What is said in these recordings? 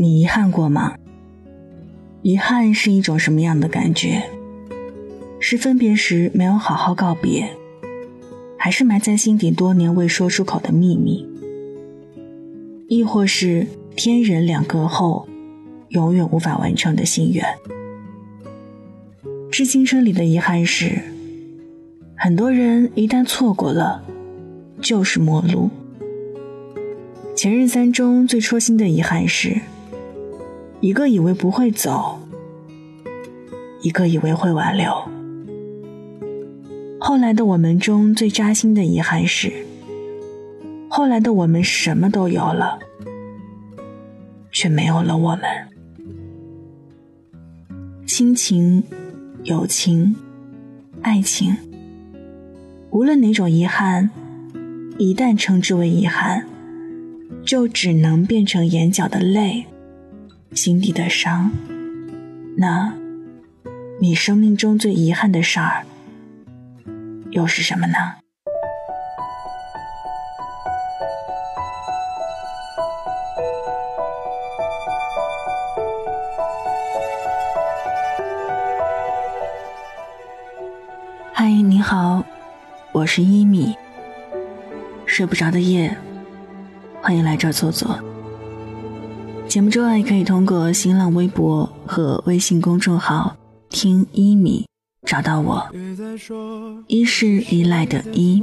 你遗憾过吗？遗憾是一种什么样的感觉？是分别时没有好好告别，还是埋在心底多年未说出口的秘密？亦或是天人两隔后，永远无法完成的心愿？致青春里的遗憾是，很多人一旦错过了，就是陌路。前任三中最戳心的遗憾是，一个以为不会走，一个以为会挽留。后来的我们中最扎心的遗憾是，后来的我们什么都有了，却没有了我们。亲情、友情、爱情，无论哪种遗憾，一旦称之为遗憾。就只能变成眼角的泪，心底的伤。那，你生命中最遗憾的事儿，又是什么呢？嗨，你好，我是一米。睡不着的夜。欢迎来这儿坐坐。节目之外，可以通过新浪微博和微信公众号“听一米”找到我。一是依赖的依，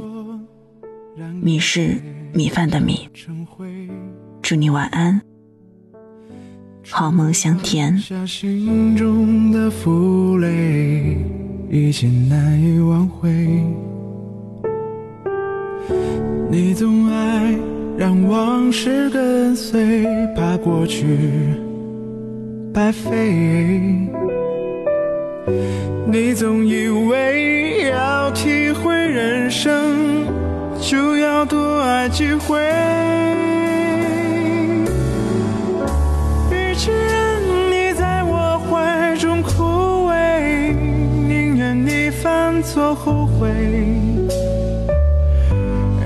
米是米饭的米。祝你晚安，好梦香甜。你总爱。让往事跟随，怕过去白费。你总以为要体会人生，就要多爱几回。与其让你在我怀中枯萎，宁愿你犯错后悔，